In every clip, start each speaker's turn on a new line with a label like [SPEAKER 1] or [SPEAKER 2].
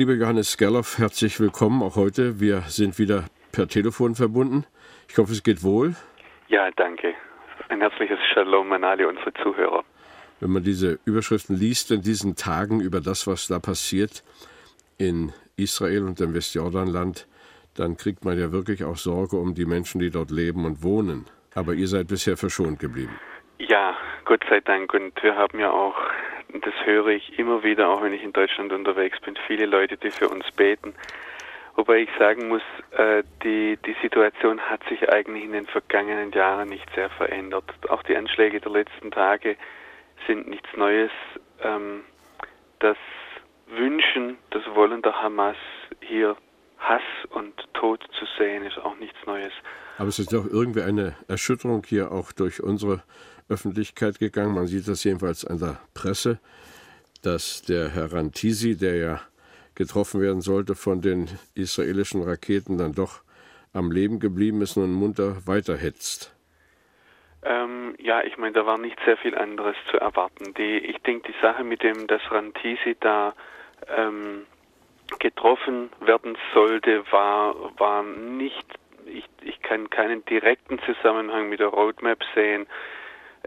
[SPEAKER 1] Lieber Johannes Gerloff, herzlich willkommen auch heute. Wir sind wieder per Telefon verbunden. Ich hoffe, es geht wohl.
[SPEAKER 2] Ja, danke. Ein herzliches Shalom an alle unsere Zuhörer.
[SPEAKER 1] Wenn man diese Überschriften liest in diesen Tagen über das, was da passiert in Israel und dem Westjordanland, dann kriegt man ja wirklich auch Sorge um die Menschen, die dort leben und wohnen. Aber ihr seid bisher verschont geblieben.
[SPEAKER 2] Ja, Gott sei Dank. Und wir haben ja auch das höre ich immer wieder, auch wenn ich in Deutschland unterwegs bin, viele Leute, die für uns beten. Wobei ich sagen muss, äh, die, die Situation hat sich eigentlich in den vergangenen Jahren nicht sehr verändert. Auch die Anschläge der letzten Tage sind nichts Neues. Ähm, das Wünschen, das Wollen der Hamas, hier Hass und Tod zu sehen, ist auch nichts Neues.
[SPEAKER 1] Aber es ist doch irgendwie eine Erschütterung hier auch durch unsere Öffentlichkeit gegangen. Man sieht das jedenfalls an der Presse, dass der Herr Rantisi, der ja getroffen werden sollte von den israelischen Raketen, dann doch am Leben geblieben ist und munter weiterhetzt.
[SPEAKER 2] Ähm, ja, ich meine, da war nicht sehr viel anderes zu erwarten. Die, ich denke, die Sache mit dem, dass Rantisi da ähm, getroffen werden sollte, war, war nicht, ich, ich kann keinen direkten Zusammenhang mit der Roadmap sehen.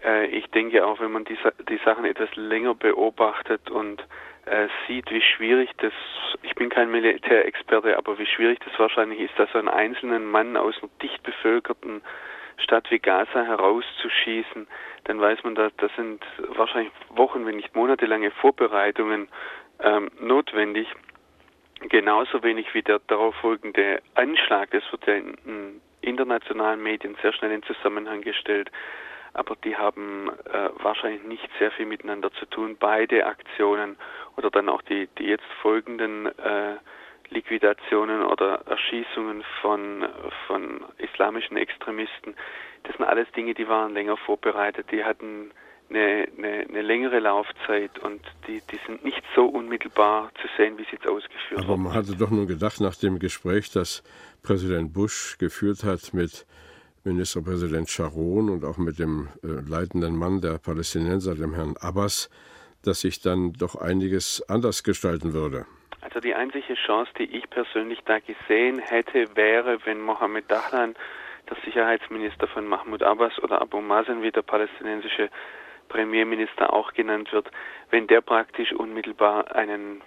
[SPEAKER 2] Äh, ich denke auch, wenn man die, die Sachen etwas länger beobachtet und äh, sieht, wie schwierig das, ich bin kein Militärexperte, aber wie schwierig das wahrscheinlich ist, dass so einen einzelnen Mann aus einer dicht bevölkerten Stadt wie Gaza herauszuschießen, dann weiß man, dass das sind wahrscheinlich Wochen, wenn nicht monatelange Vorbereitungen ähm, notwendig. Genauso wenig wie der darauf folgende Anschlag, das wird ja in, in internationalen Medien sehr schnell in Zusammenhang gestellt aber die haben äh, wahrscheinlich nicht sehr viel miteinander zu tun. Beide Aktionen oder dann auch die, die jetzt folgenden äh, Liquidationen oder Erschießungen von, von islamischen Extremisten, das sind alles Dinge, die waren länger vorbereitet, die hatten eine, eine, eine längere Laufzeit und die, die sind nicht so unmittelbar zu sehen, wie sie jetzt ausgeführt
[SPEAKER 1] Aber man hatte doch nur gedacht, nach dem Gespräch, das Präsident Bush geführt hat mit Ministerpräsident Sharon und auch mit dem äh, leitenden Mann der Palästinenser, dem Herrn Abbas, dass sich dann doch einiges anders gestalten würde.
[SPEAKER 2] Also die einzige Chance, die ich persönlich da gesehen hätte, wäre, wenn Mohammed Dahlan, der Sicherheitsminister von Mahmoud Abbas oder Abu Mazen, wie der palästinensische Premierminister auch genannt wird, wenn der praktisch unmittelbar einen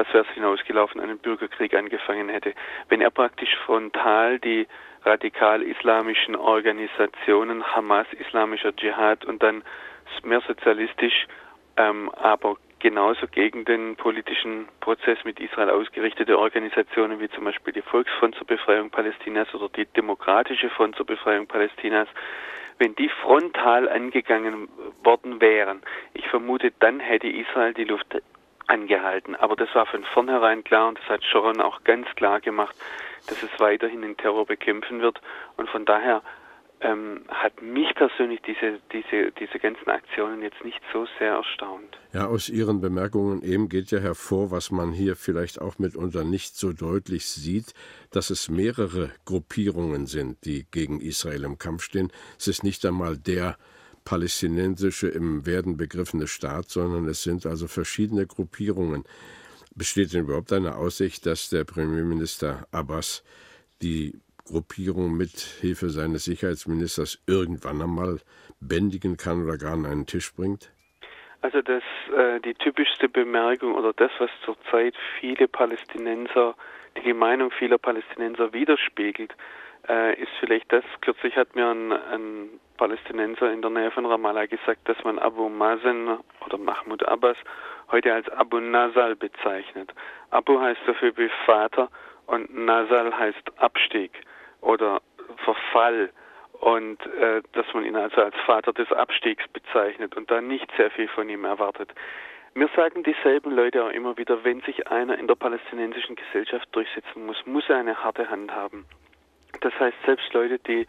[SPEAKER 2] das wäre es hinausgelaufen, einen Bürgerkrieg angefangen hätte. Wenn er praktisch frontal die radikal-islamischen Organisationen, Hamas, islamischer Dschihad und dann mehr sozialistisch, ähm, aber genauso gegen den politischen Prozess mit Israel ausgerichtete Organisationen wie zum Beispiel die Volksfront zur Befreiung Palästinas oder die Demokratische Front zur Befreiung Palästinas, wenn die frontal angegangen worden wären, ich vermute, dann hätte Israel die Luft angehalten. Aber das war von vornherein klar und das hat Sharon auch ganz klar gemacht, dass es weiterhin den Terror bekämpfen wird. Und von daher ähm, hat mich persönlich diese, diese, diese ganzen Aktionen jetzt nicht so sehr erstaunt.
[SPEAKER 1] Ja, aus Ihren Bemerkungen eben geht ja hervor, was man hier vielleicht auch mitunter nicht so deutlich sieht, dass es mehrere Gruppierungen sind, die gegen Israel im Kampf stehen. Es ist nicht einmal der palästinensische im Werden begriffene Staat, sondern es sind also verschiedene Gruppierungen. Besteht denn überhaupt eine Aussicht, dass der Premierminister Abbas die Gruppierung mit Hilfe seines Sicherheitsministers irgendwann einmal bändigen kann oder gar an einen Tisch bringt?
[SPEAKER 2] Also das äh, die typischste Bemerkung oder das, was zurzeit viele Palästinenser, die Meinung vieler Palästinenser widerspiegelt, äh, ist vielleicht das. Kürzlich hat mir ein, ein Palästinenser in der Nähe von Ramallah gesagt, dass man Abu Mazen oder Mahmoud Abbas heute als Abu Nasal bezeichnet. Abu heißt dafür wie Vater und Nasal heißt Abstieg oder Verfall und äh, dass man ihn also als Vater des Abstiegs bezeichnet und da nicht sehr viel von ihm erwartet. Mir sagen dieselben Leute auch immer wieder, wenn sich einer in der palästinensischen Gesellschaft durchsetzen muss, muss er eine harte Hand haben. Das heißt, selbst Leute, die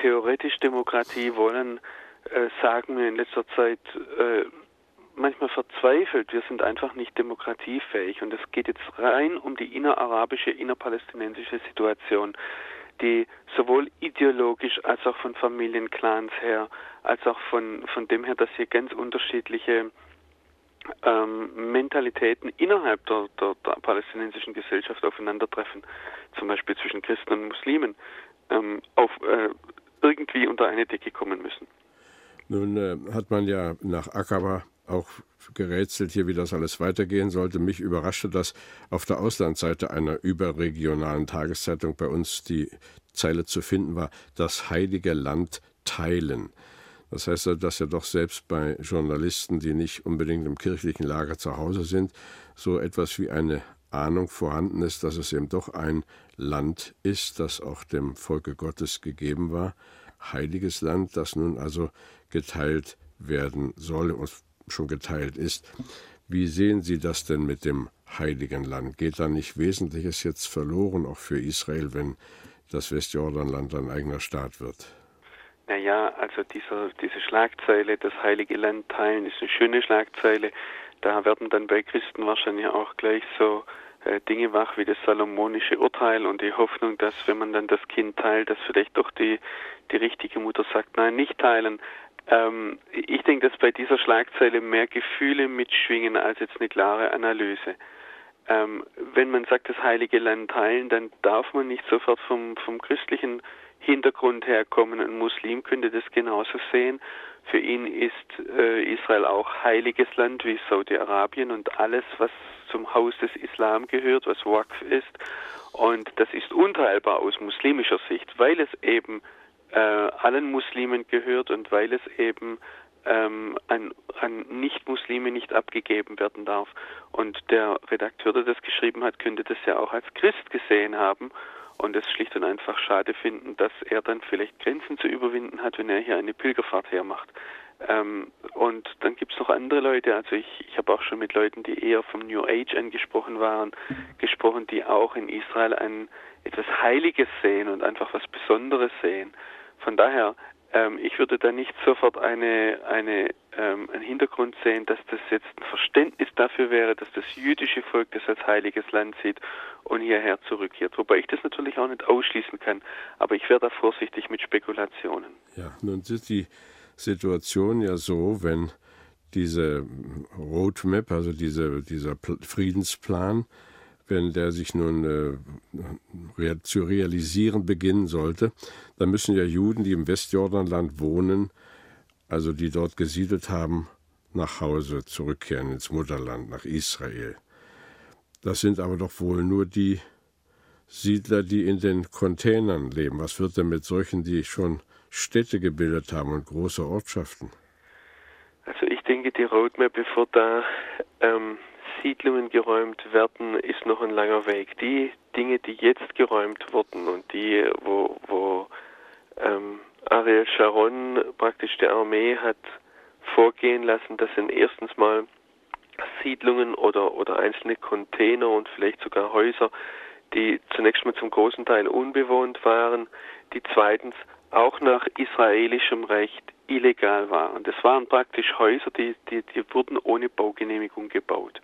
[SPEAKER 2] theoretisch Demokratie wollen, äh, sagen mir in letzter Zeit äh, manchmal verzweifelt, wir sind einfach nicht demokratiefähig. Und es geht jetzt rein um die innerarabische, innerpalästinensische Situation, die sowohl ideologisch als auch von Familienclans her, als auch von, von dem her, dass hier ganz unterschiedliche ähm, Mentalitäten innerhalb der, der, der, palästinensischen Gesellschaft aufeinandertreffen, zum Beispiel zwischen Christen und Muslimen, ähm, auf, äh, irgendwie unter eine Decke kommen müssen.
[SPEAKER 1] Nun äh, hat man ja nach Akaba auch gerätselt hier, wie das alles weitergehen sollte. Mich überraschte, dass auf der Auslandsseite einer überregionalen Tageszeitung bei uns die Zeile zu finden war, das heilige Land teilen. Das heißt, dass ja doch selbst bei Journalisten, die nicht unbedingt im kirchlichen Lager zu Hause sind, so etwas wie eine Ahnung vorhanden ist, dass es eben doch ein Land ist, das auch dem Volke Gottes gegeben war, heiliges Land, das nun also geteilt werden soll und schon geteilt ist. Wie sehen Sie das denn mit dem heiligen Land? Geht da nicht Wesentliches jetzt verloren, auch für Israel, wenn das Westjordanland ein eigener Staat wird?
[SPEAKER 2] Naja, also dieser, diese Schlagzeile, das heilige Land teilen, ist eine schöne Schlagzeile. Da werden dann bei Christen wahrscheinlich auch gleich so äh, Dinge wach wie das salomonische Urteil und die Hoffnung, dass wenn man dann das Kind teilt, dass vielleicht doch die, die richtige Mutter sagt, nein, nicht teilen. Ähm, ich denke, dass bei dieser Schlagzeile mehr Gefühle mitschwingen als jetzt eine klare Analyse. Ähm, wenn man sagt, das heilige Land teilen, dann darf man nicht sofort vom, vom christlichen Hintergrund herkommen. Ein Muslim könnte das genauso sehen. Für ihn ist äh, Israel auch heiliges Land wie Saudi-Arabien und alles, was zum Haus des Islam gehört, was Waqf ist. Und das ist unteilbar aus muslimischer Sicht, weil es eben äh, allen Muslimen gehört und weil es eben ähm, an, an Nicht-Muslime nicht abgegeben werden darf. Und der Redakteur, der das geschrieben hat, könnte das ja auch als Christ gesehen haben und es schlicht und einfach schade finden, dass er dann vielleicht Grenzen zu überwinden hat, wenn er hier eine Pilgerfahrt hermacht. Ähm, und dann gibt es noch andere Leute, also ich, ich habe auch schon mit Leuten, die eher vom New Age angesprochen waren, gesprochen, die auch in Israel ein etwas Heiliges sehen und einfach was Besonderes sehen. Von daher, ähm, ich würde da nicht sofort eine, eine, ähm, einen Hintergrund sehen, dass das jetzt ein Verständnis dafür wäre, dass das jüdische Volk das als heiliges Land sieht und hierher zurückkehrt. Wobei ich das natürlich auch nicht ausschließen kann, aber ich wäre da vorsichtig mit Spekulationen.
[SPEAKER 1] Ja, nun ist die Situation ja so, wenn diese Roadmap, also diese, dieser Friedensplan, wenn der sich nun äh, zu realisieren beginnen sollte, dann müssen ja Juden, die im Westjordanland wohnen, also die dort gesiedelt haben, nach Hause zurückkehren ins Mutterland, nach Israel. Das sind aber doch wohl nur die Siedler, die in den Containern leben. Was wird denn mit solchen, die schon Städte gebildet haben und große Ortschaften?
[SPEAKER 2] Also ich denke, die Roadmap, bevor da ähm, Siedlungen geräumt werden, ist noch ein langer Weg. Die Dinge, die jetzt geräumt wurden und die, wo, wo ähm, Ariel Sharon praktisch die Armee hat vorgehen lassen, das sind erstens mal Siedlungen oder, oder einzelne Container und vielleicht sogar Häuser, die zunächst mal zum großen Teil unbewohnt waren, die zweitens auch nach israelischem Recht illegal waren. Das waren praktisch Häuser, die, die, die wurden ohne Baugenehmigung gebaut.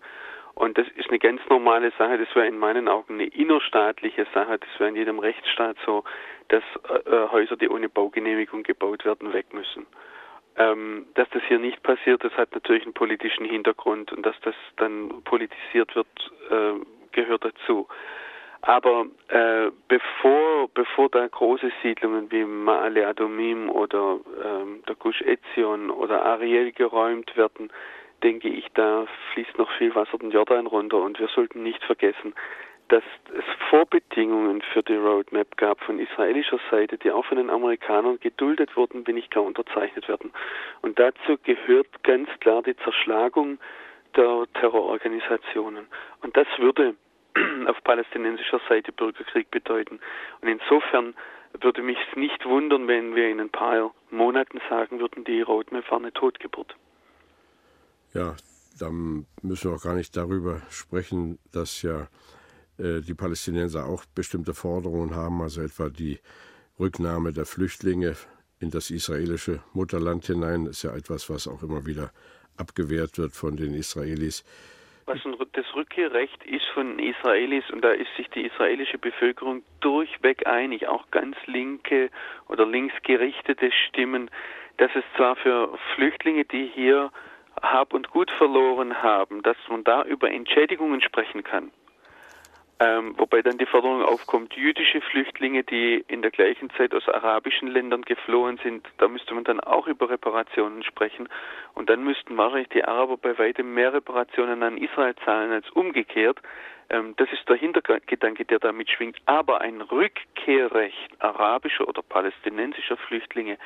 [SPEAKER 2] Und das ist eine ganz normale Sache, das wäre in meinen Augen eine innerstaatliche Sache, das wäre in jedem Rechtsstaat so, dass äh, äh Häuser, die ohne Baugenehmigung gebaut werden, weg müssen. Ähm, dass das hier nicht passiert, das hat natürlich einen politischen Hintergrund und dass das dann politisiert wird, äh, gehört dazu. Aber äh, bevor, bevor da große Siedlungen wie Ma'ale Adomim oder ähm, der Gush Etzion oder Ariel geräumt werden, denke ich, da fließt noch viel Wasser den Jordan runter und wir sollten nicht vergessen, dass es Vorbedingungen für die Roadmap gab von israelischer Seite, die auch von den Amerikanern geduldet wurden, wenn nicht gar unterzeichnet werden. Und dazu gehört ganz klar die Zerschlagung der Terrororganisationen. Und das würde auf palästinensischer Seite Bürgerkrieg bedeuten. Und insofern würde mich nicht wundern, wenn wir in ein paar Monaten sagen würden, die Roadmap war eine Totgeburt.
[SPEAKER 1] Ja, dann müssen wir auch gar nicht darüber sprechen, dass ja äh, die Palästinenser auch bestimmte Forderungen haben, also etwa die Rücknahme der Flüchtlinge in das israelische Mutterland hinein, ist ja etwas, was auch immer wieder abgewehrt wird von den Israelis.
[SPEAKER 2] Was das Rückkehrrecht ist von Israelis, und da ist sich die israelische Bevölkerung durchweg einig, auch ganz linke oder linksgerichtete Stimmen, dass es zwar für Flüchtlinge, die hier Hab und Gut verloren haben, dass man da über Entschädigungen sprechen kann. Ähm, wobei dann die Forderung aufkommt, jüdische Flüchtlinge, die in der gleichen Zeit aus arabischen Ländern geflohen sind, da müsste man dann auch über Reparationen sprechen. Und dann müssten wahrscheinlich die Araber bei weitem mehr Reparationen an Israel zahlen als umgekehrt. Ähm, das ist der Hintergedanke, der damit schwingt. Aber ein Rückkehrrecht arabischer oder palästinensischer Flüchtlinge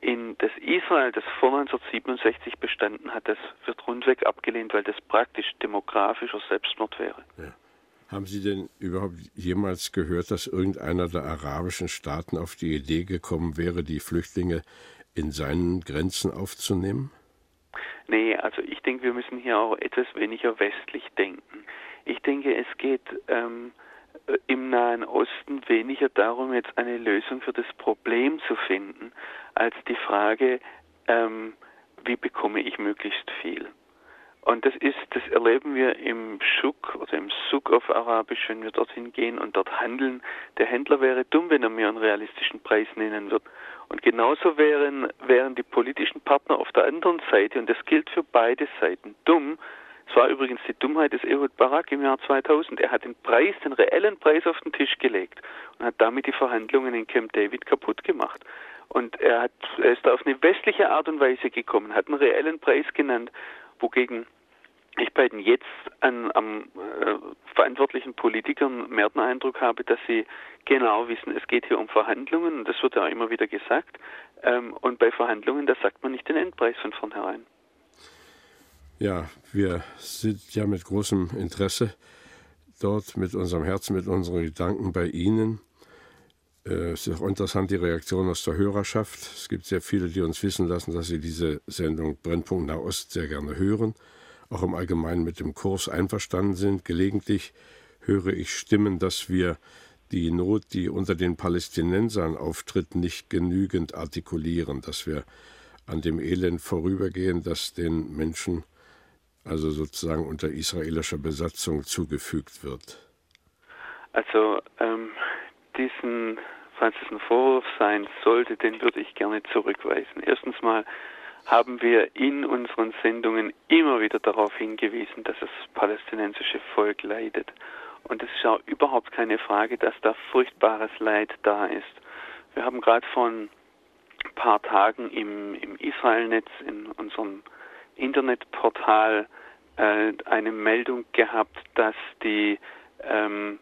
[SPEAKER 2] in das Israel, das vor 1967 bestanden hat, das wird rundweg abgelehnt, weil das praktisch demografischer Selbstmord wäre.
[SPEAKER 1] Ja. Haben Sie denn überhaupt jemals gehört, dass irgendeiner der arabischen Staaten auf die Idee gekommen wäre, die Flüchtlinge in seinen Grenzen aufzunehmen?
[SPEAKER 2] Nee, also ich denke, wir müssen hier auch etwas weniger westlich denken. Ich denke, es geht ähm, im Nahen Osten weniger darum, jetzt eine Lösung für das Problem zu finden, als die Frage, ähm, wie bekomme ich möglichst viel. Und das ist, das erleben wir im Schuk oder im Suk auf Arabisch, wenn wir dorthin gehen und dort handeln. Der Händler wäre dumm, wenn er mir einen realistischen Preis nennen wird. Und genauso wären, wären die politischen Partner auf der anderen Seite, und das gilt für beide Seiten, dumm. Es war übrigens die Dummheit des Ehud Barak im Jahr 2000. Er hat den Preis, den reellen Preis auf den Tisch gelegt und hat damit die Verhandlungen in Camp David kaputt gemacht. Und er, hat, er ist da auf eine westliche Art und Weise gekommen, hat einen reellen Preis genannt, wogegen ich bei den jetzt an, am äh, verantwortlichen Politikern mehr den Eindruck habe, dass sie genau wissen, es geht hier um Verhandlungen und das wird ja immer wieder gesagt. Ähm, und bei Verhandlungen, da sagt man nicht den Endpreis von vornherein.
[SPEAKER 1] Ja, wir sind ja mit großem Interesse dort, mit unserem Herzen, mit unseren Gedanken bei Ihnen. Äh, es ist auch interessant, die Reaktion aus der Hörerschaft. Es gibt sehr viele, die uns wissen lassen, dass sie diese Sendung Brennpunkt Nahost sehr gerne hören auch im Allgemeinen mit dem Kurs einverstanden sind. Gelegentlich höre ich Stimmen, dass wir die Not, die unter den Palästinensern auftritt, nicht genügend artikulieren, dass wir an dem Elend vorübergehen, das den Menschen also sozusagen unter israelischer Besatzung zugefügt wird.
[SPEAKER 2] Also ähm, diesen, falls es ein Vorwurf sein sollte, den würde ich gerne zurückweisen. Erstens mal haben wir in unseren Sendungen immer wieder darauf hingewiesen, dass das palästinensische Volk leidet. Und es ist auch überhaupt keine Frage, dass da furchtbares Leid da ist. Wir haben gerade vor ein paar Tagen im, im Israelnetz, in unserem Internetportal, äh, eine Meldung gehabt, dass die, ähm,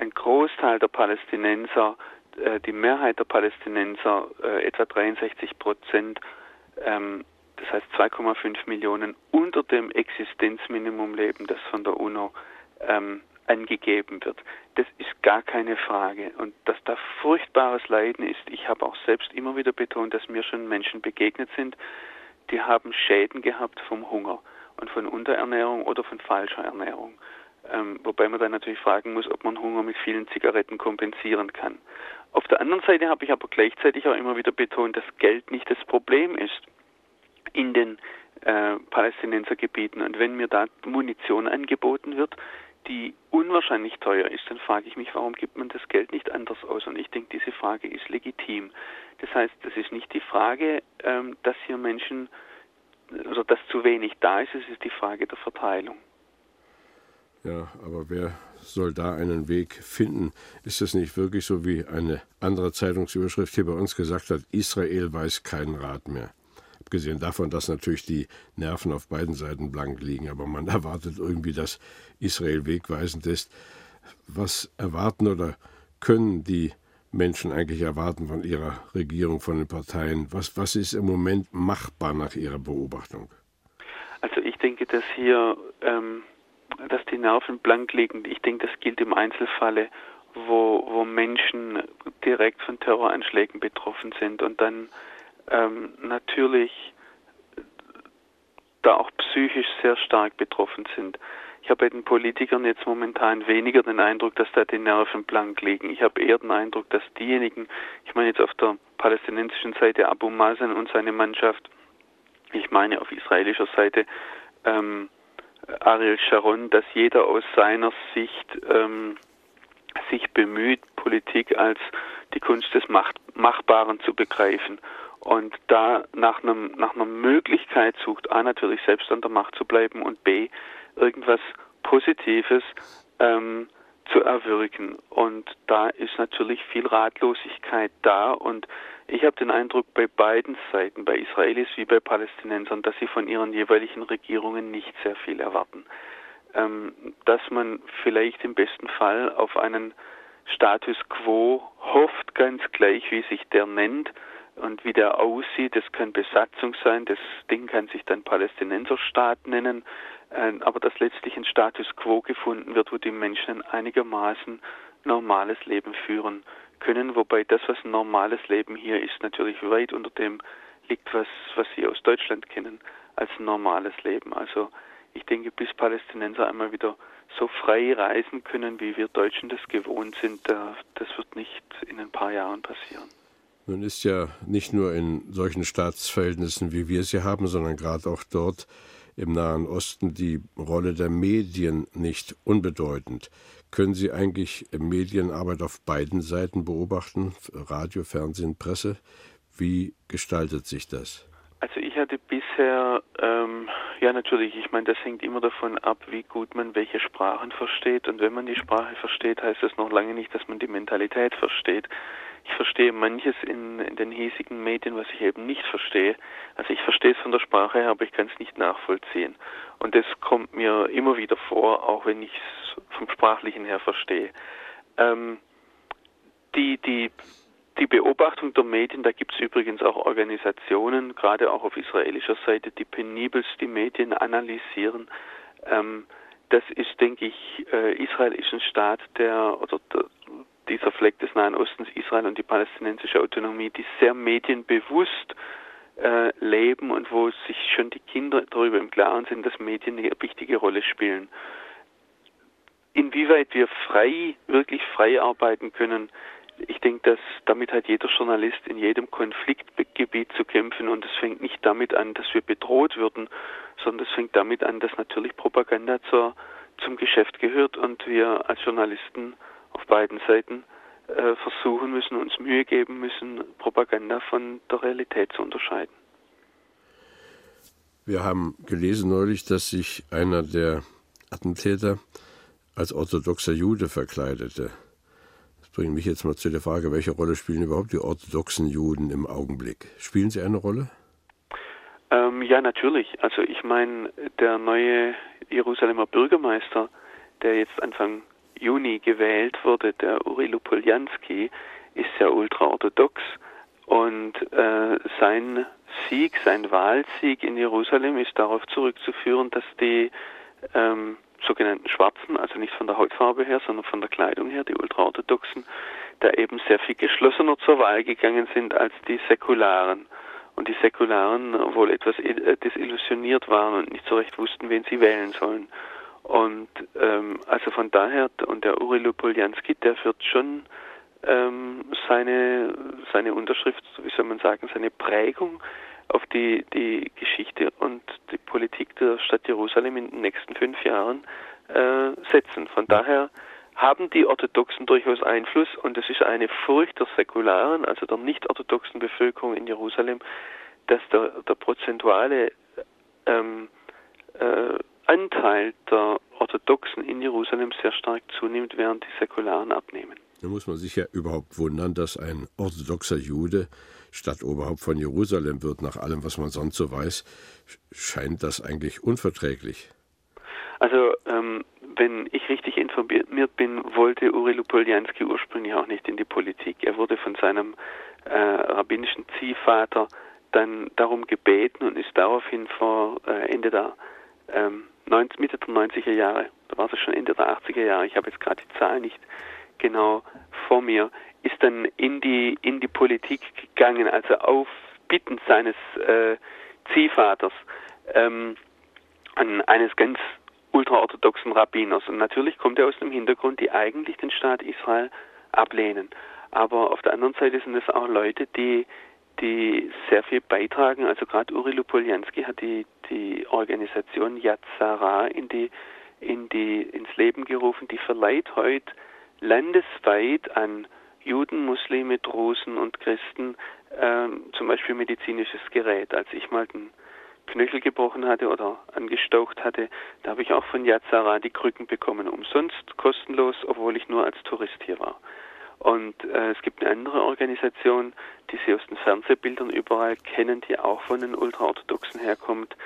[SPEAKER 2] ein Großteil der Palästinenser, äh, die Mehrheit der Palästinenser, äh, etwa 63 Prozent, ähm, das heißt 2,5 Millionen unter dem Existenzminimum leben, das von der UNO ähm, angegeben wird. Das ist gar keine Frage. Und dass da furchtbares Leiden ist, ich habe auch selbst immer wieder betont, dass mir schon Menschen begegnet sind, die haben Schäden gehabt vom Hunger und von Unterernährung oder von falscher Ernährung. Ähm, wobei man dann natürlich fragen muss, ob man Hunger mit vielen Zigaretten kompensieren kann. Auf der anderen Seite habe ich aber gleichzeitig auch immer wieder betont, dass Geld nicht das Problem ist in den äh, Palästinensergebieten. Und wenn mir da Munition angeboten wird, die unwahrscheinlich teuer ist, dann frage ich mich, warum gibt man das Geld nicht anders aus? Und ich denke, diese Frage ist legitim. Das heißt, das ist nicht die Frage, ähm, dass hier Menschen oder dass zu wenig da ist, es ist die Frage der Verteilung.
[SPEAKER 1] Ja, aber wer soll da einen Weg finden? Ist es nicht wirklich so, wie eine andere Zeitungsüberschrift hier bei uns gesagt hat, Israel weiß keinen Rat mehr? Abgesehen davon, dass natürlich die Nerven auf beiden Seiten blank liegen, aber man erwartet irgendwie, dass Israel wegweisend ist. Was erwarten oder können die Menschen eigentlich erwarten von ihrer Regierung, von den Parteien? Was, was ist im Moment machbar nach Ihrer Beobachtung?
[SPEAKER 2] Also ich denke, dass hier ähm, dass die Nerven blank liegen. Ich denke, das gilt im Einzelfalle, wo, wo Menschen direkt von Terroranschlägen betroffen sind und dann ähm, natürlich da auch psychisch sehr stark betroffen sind. Ich habe bei den Politikern jetzt momentan weniger den Eindruck, dass da die Nerven blank liegen. Ich habe eher den Eindruck, dass diejenigen, ich meine jetzt auf der palästinensischen Seite Abu Mazen und seine Mannschaft, ich meine auf israelischer Seite ähm, Ariel Sharon, dass jeder aus seiner Sicht ähm, sich bemüht, Politik als die Kunst des Macht Machbaren zu begreifen und da nach, einem, nach einer Möglichkeit sucht, A natürlich selbst an der Macht zu bleiben und B irgendwas Positives ähm, zu erwirken. Und da ist natürlich viel Ratlosigkeit da und ich habe den Eindruck bei beiden Seiten, bei Israelis wie bei Palästinensern, dass sie von ihren jeweiligen Regierungen nicht sehr viel erwarten. Ähm, dass man vielleicht im besten Fall auf einen Status quo hofft, ganz gleich wie sich der nennt und wie der aussieht. Das kann Besatzung sein, das Ding kann sich dann Palästinenserstaat nennen, äh, aber dass letztlich ein Status quo gefunden wird, wo die Menschen einigermaßen normales Leben führen können, wobei das, was ein normales Leben hier ist, natürlich weit unter dem liegt, was, was Sie aus Deutschland kennen, als ein normales Leben. Also ich denke, bis Palästinenser einmal wieder so frei reisen können, wie wir Deutschen das gewohnt sind, das wird nicht in ein paar Jahren passieren.
[SPEAKER 1] Nun ist ja nicht nur in solchen Staatsverhältnissen, wie wir sie haben, sondern gerade auch dort im Nahen Osten die Rolle der Medien nicht unbedeutend. Können Sie eigentlich Medienarbeit auf beiden Seiten beobachten, Radio, Fernsehen, Presse? Wie gestaltet sich das?
[SPEAKER 2] Also ich hatte bisher, ähm, ja natürlich, ich meine, das hängt immer davon ab, wie gut man welche Sprachen versteht. Und wenn man die Sprache versteht, heißt das noch lange nicht, dass man die Mentalität versteht. Ich verstehe manches in, in den hiesigen Medien, was ich eben nicht verstehe. Also ich verstehe es von der Sprache her, aber ich kann es nicht nachvollziehen. Und das kommt mir immer wieder vor, auch wenn ich es vom Sprachlichen her verstehe. Ähm, die, die, die Beobachtung der Medien, da gibt es übrigens auch Organisationen, gerade auch auf israelischer Seite, die penibelst die Medien analysieren. Ähm, das ist, denke ich, äh, Israel ist ein Staat, der oder der, dieser Fleck des Nahen Ostens, Israel und die palästinensische Autonomie, die sehr medienbewusst äh, leben und wo sich schon die Kinder darüber im Klaren sind, dass Medien eine wichtige Rolle spielen. Inwieweit wir frei, wirklich frei arbeiten können, ich denke, dass damit hat jeder Journalist in jedem Konfliktgebiet zu kämpfen und es fängt nicht damit an, dass wir bedroht würden, sondern es fängt damit an, dass natürlich Propaganda zur, zum Geschäft gehört und wir als Journalisten auf beiden Seiten äh, versuchen müssen, uns Mühe geben müssen, Propaganda von der Realität zu unterscheiden.
[SPEAKER 1] Wir haben gelesen neulich, dass sich einer der Attentäter als orthodoxer Jude verkleidete. Das bringt mich jetzt mal zu der Frage, welche Rolle spielen überhaupt die orthodoxen Juden im Augenblick? Spielen sie eine Rolle?
[SPEAKER 2] Ähm, ja, natürlich. Also ich meine, der neue Jerusalemer Bürgermeister, der jetzt Anfang Juni gewählt wurde, der Uri Lupoljanski, ist ja ultraorthodox und äh, sein Sieg, sein Wahlsieg in Jerusalem ist darauf zurückzuführen, dass die ähm, sogenannten Schwarzen, also nicht von der Hautfarbe her, sondern von der Kleidung her, die Ultraorthodoxen, da eben sehr viel geschlossener zur Wahl gegangen sind als die Säkularen. Und die Säkularen wohl etwas äh, desillusioniert waren und nicht so recht wussten, wen sie wählen sollen. Und ähm, also von daher, und der Uri Lupoljanski, der wird schon ähm, seine, seine Unterschrift, wie soll man sagen, seine Prägung auf die, die Geschichte und die Politik der Stadt Jerusalem in den nächsten fünf Jahren äh, setzen. Von daher haben die Orthodoxen durchaus Einfluss und es ist eine Furcht der säkularen, also der nicht-orthodoxen Bevölkerung in Jerusalem, dass der, der prozentuale ähm, äh, Anteil der Orthodoxen in Jerusalem sehr stark zunimmt, während die Säkularen abnehmen.
[SPEAKER 1] Da muss man sich ja überhaupt wundern, dass ein orthodoxer Jude Stadtoberhaupt von Jerusalem wird. Nach allem, was man sonst so weiß, scheint das eigentlich unverträglich.
[SPEAKER 2] Also, ähm, wenn ich richtig informiert bin, wollte Uri Lupoljanski ursprünglich auch nicht in die Politik. Er wurde von seinem äh, rabbinischen Ziehvater dann darum gebeten und ist daraufhin vor äh, Ende der ähm, 90, Mitte der 90er Jahre, da war es schon Ende der 80er Jahre, ich habe jetzt gerade die Zahl nicht genau vor mir, ist dann in die, in die Politik gegangen, also auf Bitten seines äh, Ziehvaters. Ähm, eines ganz ultraorthodoxen Rabbiners. Und natürlich kommt er aus dem Hintergrund, die eigentlich den Staat Israel ablehnen. Aber auf der anderen Seite sind es auch Leute, die, die sehr viel beitragen. Also gerade Uri Lupoljanski hat die, die Organisation Yad Sarah in die, in die, ins Leben gerufen. Die verleiht heute landesweit an Juden, Muslime, Drusen und Christen ähm, zum Beispiel medizinisches Gerät. Als ich mal den Knöchel gebrochen hatte oder angestaucht hatte, da habe ich auch von Yad Sarah die Krücken bekommen, umsonst, kostenlos, obwohl ich nur als Tourist hier war. Und äh, es gibt eine andere Organisation, die Sie aus den Fernsehbildern überall kennen, die auch von den Ultraorthodoxen herkommt,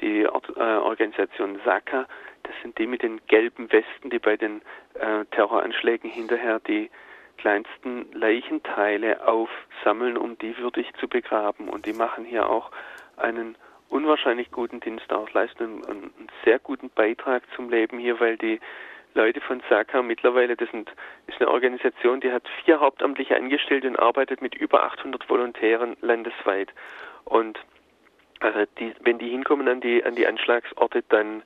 [SPEAKER 2] die Ort, äh, Organisation Saka. Das sind die mit den gelben Westen, die bei den äh, Terroranschlägen hinterher die kleinsten Leichenteile aufsammeln, um die würdig zu begraben. Und die machen hier auch einen unwahrscheinlich guten Dienst aus, leisten einen, einen sehr guten Beitrag zum Leben hier, weil die Leute von SACA mittlerweile, das sind, ist eine Organisation, die hat vier hauptamtliche Angestellte und arbeitet mit über 800 Volontären landesweit. Und also die, wenn die hinkommen an die, an die Anschlagsorte, dann,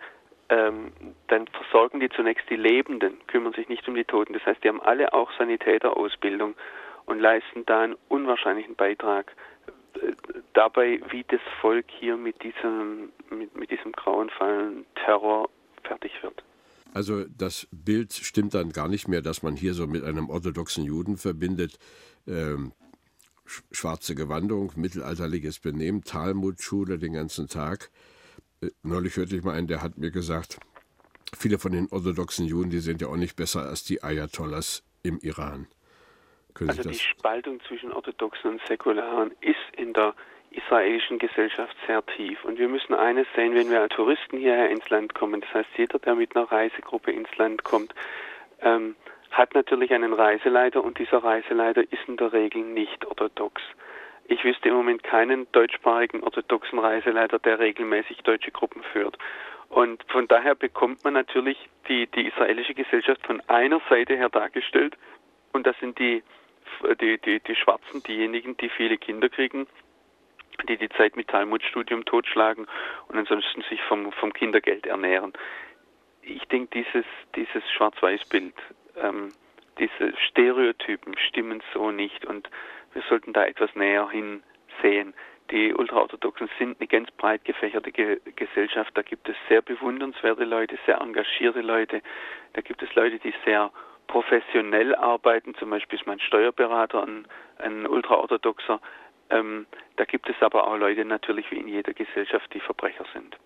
[SPEAKER 2] ähm, dann versorgen die zunächst die Lebenden, kümmern sich nicht um die Toten. Das heißt, die haben alle auch Sanitäterausbildung und leisten da einen unwahrscheinlichen Beitrag äh, dabei, wie das Volk hier mit diesem, mit, mit diesem grauenvollen Terror fertig wird.
[SPEAKER 1] Also das Bild stimmt dann gar nicht mehr, dass man hier so mit einem orthodoxen Juden verbindet. Ähm, schwarze Gewandung, mittelalterliches Benehmen, Talmudschule den ganzen Tag. Äh, neulich hörte ich mal einen, der hat mir gesagt, viele von den orthodoxen Juden, die sind ja auch nicht besser als die Ayatollahs im Iran.
[SPEAKER 2] Können also die Spaltung zwischen Orthodoxen und Säkularen ist in der israelischen Gesellschaft sehr tief. Und wir müssen eines sehen, wenn wir als Touristen hierher ins Land kommen, das heißt, jeder, der mit einer Reisegruppe ins Land kommt, ähm, hat natürlich einen Reiseleiter und dieser Reiseleiter ist in der Regel nicht orthodox. Ich wüsste im Moment keinen deutschsprachigen orthodoxen Reiseleiter, der regelmäßig deutsche Gruppen führt. Und von daher bekommt man natürlich die, die israelische Gesellschaft von einer Seite her dargestellt. Und das sind die, die, die, die Schwarzen, diejenigen, die viele Kinder kriegen, die die Zeit mit Talmudstudium totschlagen und ansonsten sich vom, vom Kindergeld ernähren. Ich denke, dieses, dieses Schwarz-Weiß-Bild, ähm, diese Stereotypen stimmen so nicht und wir sollten da etwas näher hinsehen. Die Ultraorthodoxen sind eine ganz breit gefächerte Ge Gesellschaft. Da gibt es sehr bewundernswerte Leute, sehr engagierte Leute. Da gibt es Leute, die sehr professionell arbeiten. Zum Beispiel ist mein Steuerberater ein, ein Ultraorthodoxer. Ähm, da gibt es aber auch Leute natürlich wie in jeder Gesellschaft, die Verbrecher sind.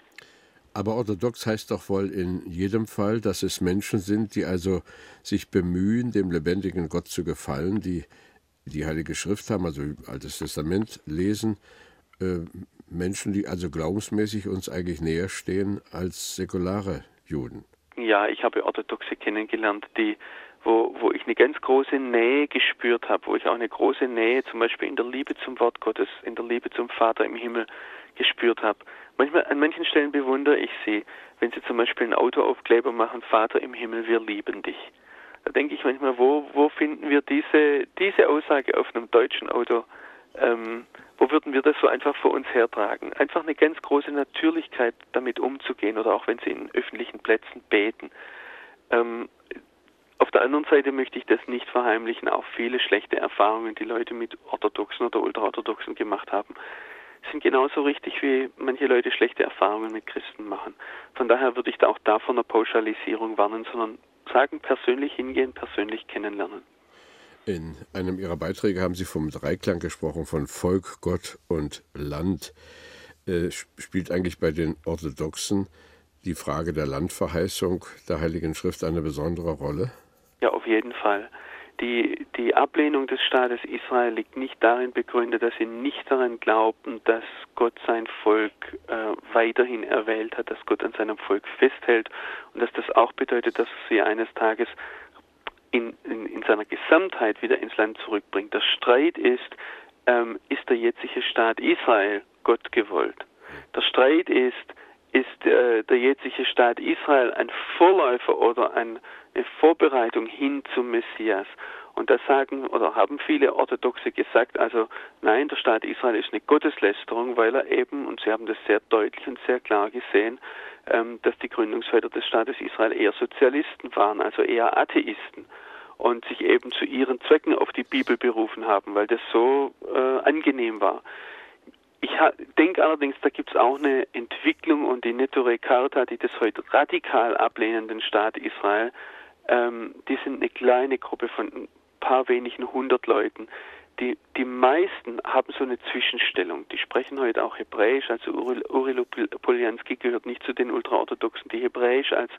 [SPEAKER 1] Aber orthodox heißt doch wohl in jedem Fall, dass es Menschen sind, die also sich bemühen, dem lebendigen Gott zu gefallen, die die Heilige Schrift haben, also Altes Testament lesen, äh, Menschen, die also glaubensmäßig uns eigentlich näher stehen als säkulare Juden.
[SPEAKER 2] Ja, ich habe Orthodoxe kennengelernt, die wo, wo ich eine ganz große Nähe gespürt habe, wo ich auch eine große Nähe zum Beispiel in der Liebe zum Wort Gottes, in der Liebe zum Vater im Himmel gespürt habe. Manchmal, an manchen Stellen bewundere ich sie, wenn sie zum Beispiel einen Autoaufkleber machen, Vater im Himmel, wir lieben dich. Da denke ich manchmal, wo, wo finden wir diese, diese Aussage auf einem deutschen Auto? Ähm, wo würden wir das so einfach vor uns hertragen? Einfach eine ganz große Natürlichkeit, damit umzugehen oder auch wenn sie in öffentlichen Plätzen beten. Ähm, auf der anderen Seite möchte ich das nicht verheimlichen. Auch viele schlechte Erfahrungen, die Leute mit Orthodoxen oder Ultraorthodoxen gemacht haben, sind genauso richtig, wie manche Leute schlechte Erfahrungen mit Christen machen. Von daher würde ich da auch da von einer Pauschalisierung warnen, sondern sagen, persönlich hingehen, persönlich kennenlernen.
[SPEAKER 1] In einem Ihrer Beiträge haben Sie vom Dreiklang gesprochen, von Volk, Gott und Land. Äh, spielt eigentlich bei den Orthodoxen die Frage der Landverheißung der Heiligen Schrift eine besondere Rolle?
[SPEAKER 2] Ja, auf jeden Fall. Die, die Ablehnung des Staates Israel liegt nicht darin begründet, dass sie nicht daran glaubten, dass Gott sein Volk äh, weiterhin erwählt hat, dass Gott an seinem Volk festhält und dass das auch bedeutet, dass sie eines Tages in, in, in seiner Gesamtheit wieder ins Land zurückbringt. Der Streit ist, ähm, ist der jetzige Staat Israel Gott gewollt? Der Streit ist, ist äh, der jetzige Staat Israel ein Vorläufer oder ein, eine Vorbereitung hin zum Messias. Und das sagen oder haben viele Orthodoxe gesagt, also nein, der Staat Israel ist eine Gotteslästerung, weil er eben, und sie haben das sehr deutlich und sehr klar gesehen, ähm, dass die Gründungsväter des Staates Israel eher Sozialisten waren, also eher Atheisten und sich eben zu ihren Zwecken auf die Bibel berufen haben, weil das so äh, angenehm war. Ich denke allerdings, da gibt es auch eine Entwicklung und die Nettore Carta, die das heute radikal ablehnen, den Staat Israel, ähm, die sind eine kleine Gruppe von ein paar wenigen hundert Leuten. Die, die meisten haben so eine Zwischenstellung. Die sprechen heute auch Hebräisch. Also Uri Poljanski gehört nicht zu den Ultraorthodoxen, die Hebräisch als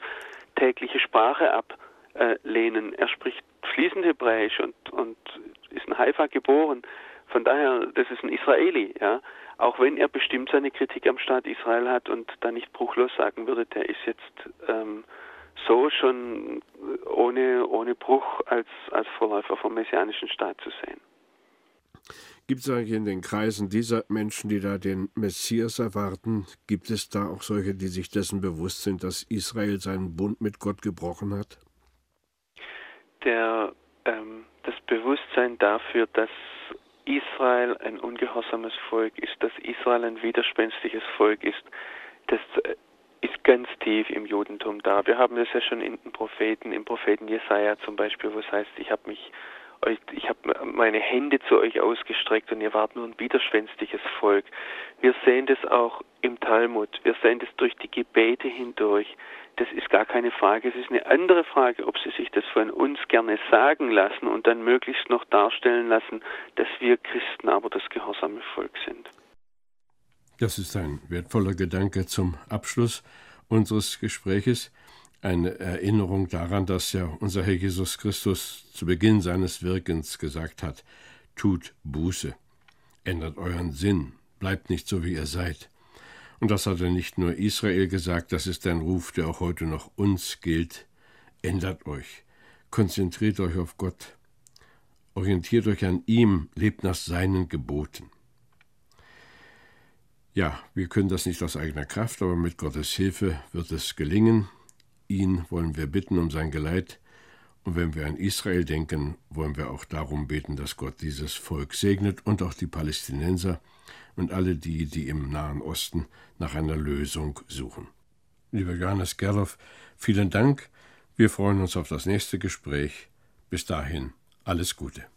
[SPEAKER 2] tägliche Sprache ablehnen. Er spricht fließend Hebräisch und, und ist in Haifa geboren. Von daher, das ist ein Israeli, ja. Auch wenn er bestimmt seine Kritik am Staat Israel hat und da nicht bruchlos sagen würde, der ist jetzt ähm, so schon ohne, ohne Bruch als, als Vorläufer vom messianischen Staat zu sehen.
[SPEAKER 1] Gibt es eigentlich in den Kreisen dieser Menschen, die da den Messias erwarten, gibt es da auch solche, die sich dessen bewusst sind, dass Israel seinen Bund mit Gott gebrochen hat?
[SPEAKER 2] Der, ähm, das Bewusstsein dafür, dass Israel ein ungehorsames Volk ist, dass Israel ein widerspenstiges Volk ist, das äh, ist ganz tief im Judentum da. Wir haben das ja schon in den Propheten, im Propheten Jesaja zum Beispiel, wo es heißt, ich habe mich euch, ich habe meine Hände zu euch ausgestreckt und ihr wart nur ein widerspenstiges Volk. Wir sehen das auch im Talmud. Wir sehen das durch die Gebete hindurch. Das ist gar keine Frage. Es ist eine andere Frage, ob sie sich das von uns gerne sagen lassen und dann möglichst noch darstellen lassen, dass wir Christen aber das gehorsame Volk sind.
[SPEAKER 1] Das ist ein wertvoller Gedanke zum Abschluss unseres Gespräches eine Erinnerung daran, dass ja unser Herr Jesus Christus zu Beginn seines Wirkens gesagt hat, tut Buße, ändert euren Sinn, bleibt nicht so, wie ihr seid. Und das hat er nicht nur Israel gesagt, das ist ein Ruf, der auch heute noch uns gilt. Ändert euch, konzentriert euch auf Gott, orientiert euch an ihm, lebt nach seinen Geboten. Ja, wir können das nicht aus eigener Kraft, aber mit Gottes Hilfe wird es gelingen. Ihn wollen wir bitten um sein Geleit. Und wenn wir an Israel denken, wollen wir auch darum beten, dass Gott dieses Volk segnet und auch die Palästinenser und alle die, die im Nahen Osten nach einer Lösung suchen. Lieber Johannes Gerloff, vielen Dank. Wir freuen uns auf das nächste Gespräch. Bis dahin alles Gute.